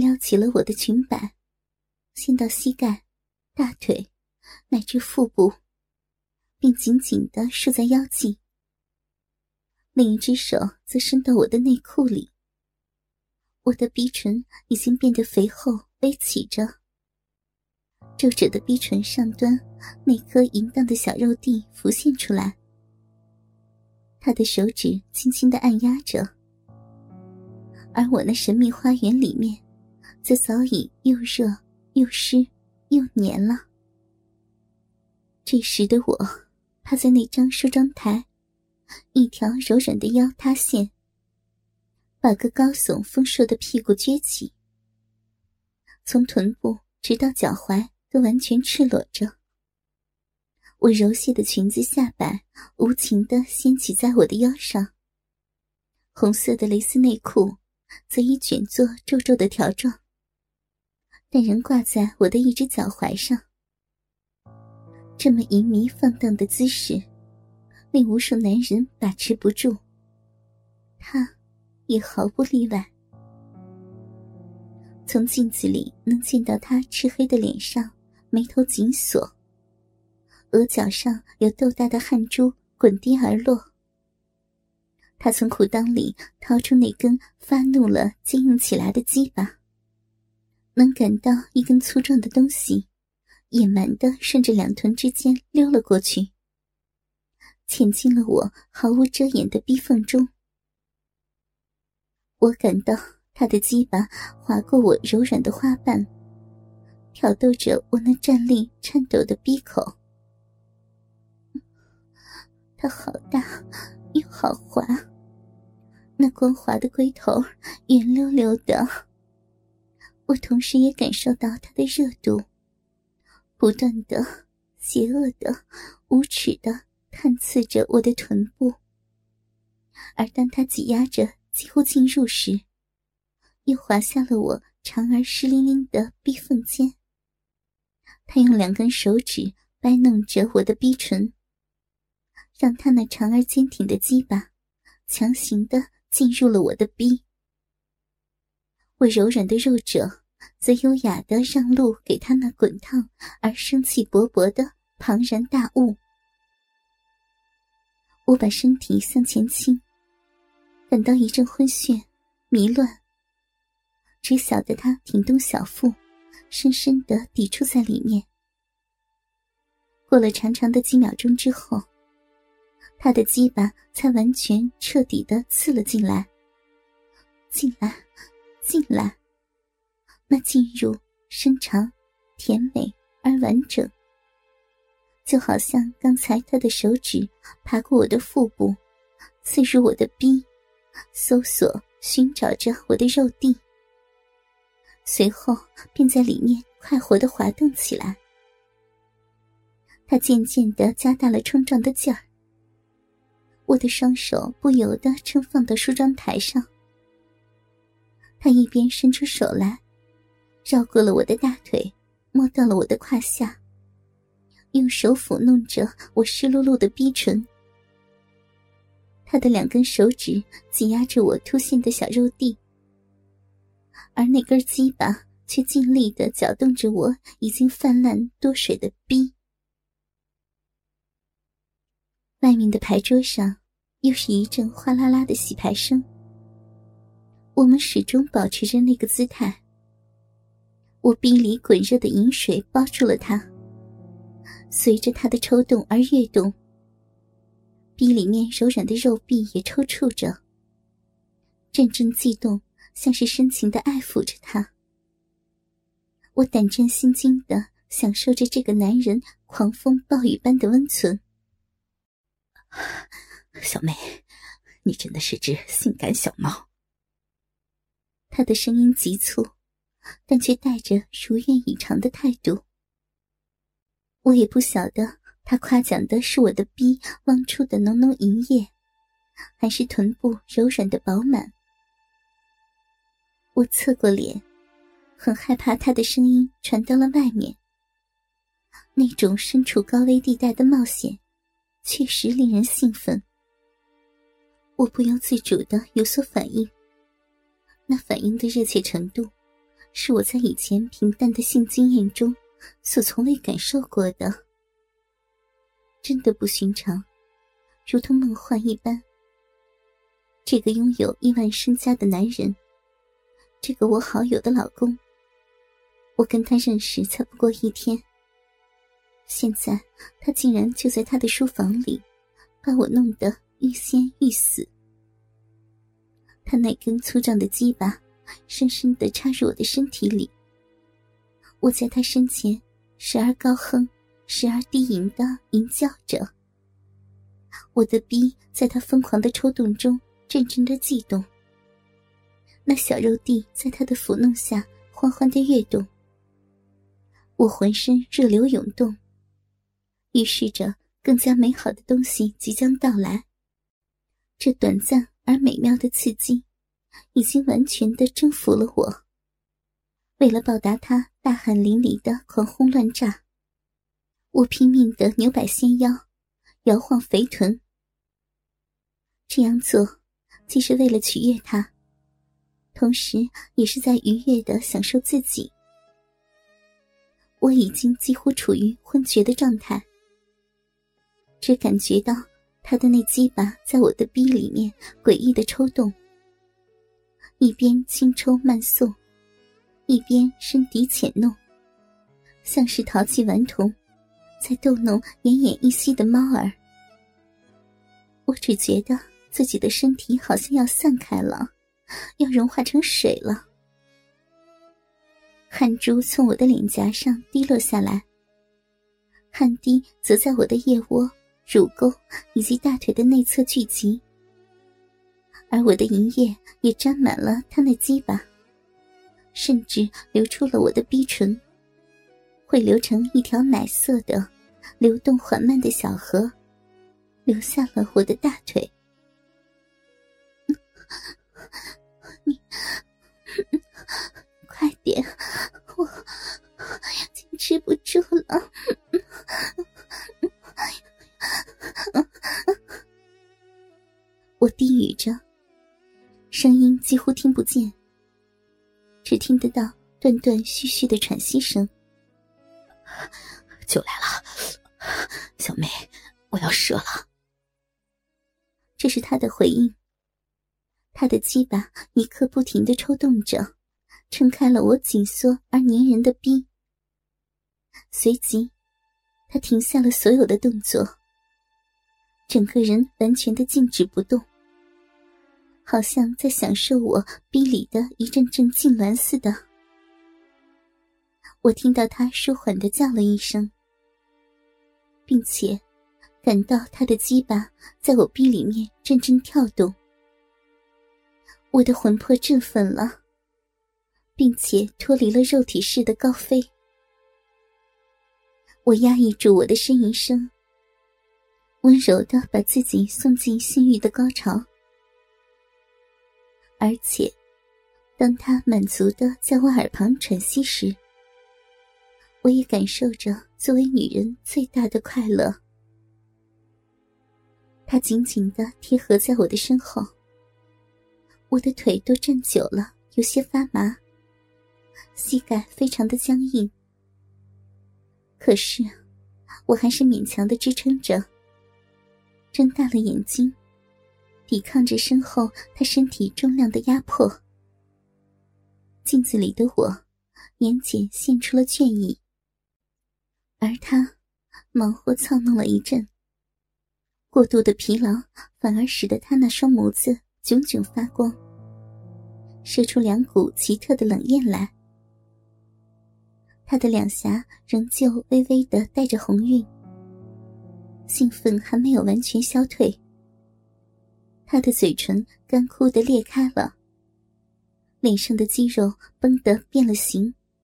撩起了我的裙摆，先到膝盖、大腿，乃至腹部，并紧紧地束在腰际。另一只手则伸到我的内裤里。我的鼻唇已经变得肥厚微起着，皱褶的逼唇上端那颗淫荡的小肉蒂浮现出来。他的手指轻轻的按压着，而我那神秘花园里面，则早已又热又湿又黏了。这时的我，趴在那张梳妆台，一条柔软的腰塌陷，把个高耸丰硕的屁股撅起，从臀部直到脚踝都完全赤裸着。我柔细的裙子下摆无情的掀起在我的腰上，红色的蕾丝内裤则已卷作皱皱的条状，但仍挂在我的一只脚踝上。这么淫靡放荡的姿势，令无数男人把持不住，他也毫不例外。从镜子里能见到他赤黑的脸上，眉头紧锁。额角上有豆大的汗珠滚滴而落。他从裤裆里掏出那根发怒了、坚硬起来的鸡巴，能感到一根粗壮的东西野蛮的顺着两臀之间溜了过去，潜进了我毫无遮掩的逼缝中。我感到他的鸡巴划过我柔软的花瓣，挑逗着我那站立颤抖的逼口。它好大，又好滑，那光滑的龟头圆溜溜的。我同时也感受到他的热度，不断的、邪恶的、无耻的探刺着我的臀部。而当他挤压着几乎进入时，又滑下了我长而湿淋淋的逼缝间。他用两根手指掰弄着我的逼唇。让他那长而坚挺的鸡巴强行的进入了我的逼，我柔软的肉褶则优雅的让路给他那滚烫而生气勃勃的庞然大物。我把身体向前倾，感到一阵昏眩、迷乱，只晓得他挺动小腹，深深的抵触在里面。过了长长的几秒钟之后。他的鸡巴才完全彻底的刺了进来，进来，进来。那进入深长、甜美而完整，就好像刚才他的手指爬过我的腹部，刺入我的逼，搜索寻找着我的肉蒂，随后便在里面快活的滑动起来。他渐渐的加大了冲撞的劲儿。我的双手不由得撑放到梳妆台上，他一边伸出手来，绕过了我的大腿，摸到了我的胯下，用手抚弄着我湿漉漉的逼唇。他的两根手指挤压着我凸现的小肉蒂，而那根鸡巴却尽力的搅动着我已经泛滥多水的逼。外面的牌桌上。又是一阵哗啦啦的洗牌声。我们始终保持着那个姿态。我臂里滚热的饮水包住了他，随着他的抽动而跃动。臂里面柔软的肉臂也抽搐着，阵阵悸动，像是深情的爱抚着他。我胆战心惊的享受着这个男人狂风暴雨般的温存。小妹，你真的是只性感小猫。他的声音急促，但却带着如愿以偿的态度。我也不晓得他夸奖的是我的逼汪出的浓浓银液，还是臀部柔软的饱满。我侧过脸，很害怕他的声音传到了外面。那种身处高危地带的冒险，确实令人兴奋。我不由自主的有所反应，那反应的热切程度，是我在以前平淡的性经验中所从未感受过的，真的不寻常，如同梦幻一般。这个拥有亿万身家的男人，这个我好友的老公，我跟他认识才不过一天，现在他竟然就在他的书房里，把我弄得欲仙欲死。他那根粗壮的鸡巴深深的插入我的身体里，我在他身前时而高哼，时而低吟的吟叫着。我的逼在他疯狂的抽动中阵阵的悸动，那小肉蒂在他的抚弄下缓缓的跃动，我浑身热流涌动，预示着更加美好的东西即将到来。这短暂。而美妙的刺激，已经完全的征服了我。为了报答他大汗淋漓的狂轰乱炸，我拼命的扭摆纤腰，摇晃肥臀。这样做，既是为了取悦他，同时也是在愉悦的享受自己。我已经几乎处于昏厥的状态，只感觉到。他的那鸡巴在我的逼里面诡异的抽动，一边轻抽慢送，一边深笛浅弄，像是淘气顽童在逗弄奄奄一息的猫儿。我只觉得自己的身体好像要散开了，要融化成水了，汗珠从我的脸颊上滴落下来，汗滴则在我的腋窝。乳沟以及大腿的内侧聚集，而我的银液也沾满了他那鸡巴，甚至流出了我的逼唇，会流成一条奶色的、流动缓慢的小河，流下了我的大声音几乎听不见，只听得到断断续续的喘息声。就来了，小妹，我要射了。这是他的回应。他的鸡巴一刻不停的抽动着，撑开了我紧缩而粘人的逼。随即，他停下了所有的动作，整个人完全的静止不动。好像在享受我逼里的一阵阵痉挛似的。我听到他舒缓的叫了一声，并且感到他的鸡巴在我逼里面阵阵跳动。我的魂魄振奋了，并且脱离了肉体式的高飞。我压抑住我的呻吟声，温柔的把自己送进性欲的高潮。而且，当他满足的在我耳旁喘息时，我也感受着作为女人最大的快乐。他紧紧的贴合在我的身后，我的腿都站久了，有些发麻，膝盖非常的僵硬。可是，我还是勉强的支撑着，睁大了眼睛。抵抗着身后他身体重量的压迫，镜子里的我，眼睑现出了倦意，而他忙活操弄了一阵，过度的疲劳反而使得他那双眸子炯炯发光，射出两股奇特的冷焰来。他的两颊仍旧微微的带着红晕，兴奋还没有完全消退。他的嘴唇干枯的裂开了，脸上的肌肉绷得变了形，